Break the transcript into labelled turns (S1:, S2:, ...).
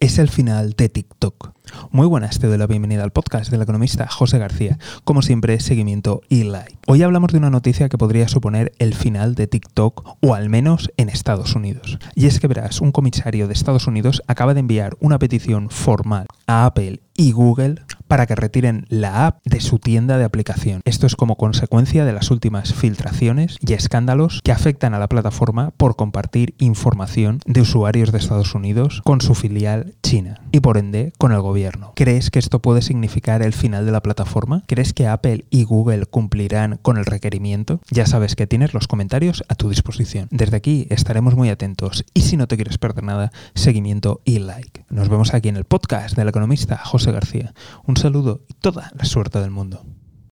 S1: es el final de TikTok. Muy buenas, te doy la bienvenida al podcast del economista José García. Como siempre, seguimiento y like. Hoy hablamos de una noticia que podría suponer el final de TikTok, o al menos en Estados Unidos. Y es que verás, un comisario de Estados Unidos acaba de enviar una petición formal a Apple y Google para que retiren la app de su tienda de aplicación. Esto es como consecuencia de las últimas filtraciones y escándalos que afectan a la plataforma por compartir información de usuarios de Estados Unidos con su filial China y por ende con el gobierno. ¿Crees que esto puede significar el final de la plataforma? ¿Crees que Apple y Google cumplirán con el requerimiento? Ya sabes que tienes los comentarios a tu disposición. Desde aquí estaremos muy atentos y si no te quieres perder nada, seguimiento y like. Nos vemos aquí en el podcast del economista José García. Un saludo y toda la suerte del mundo.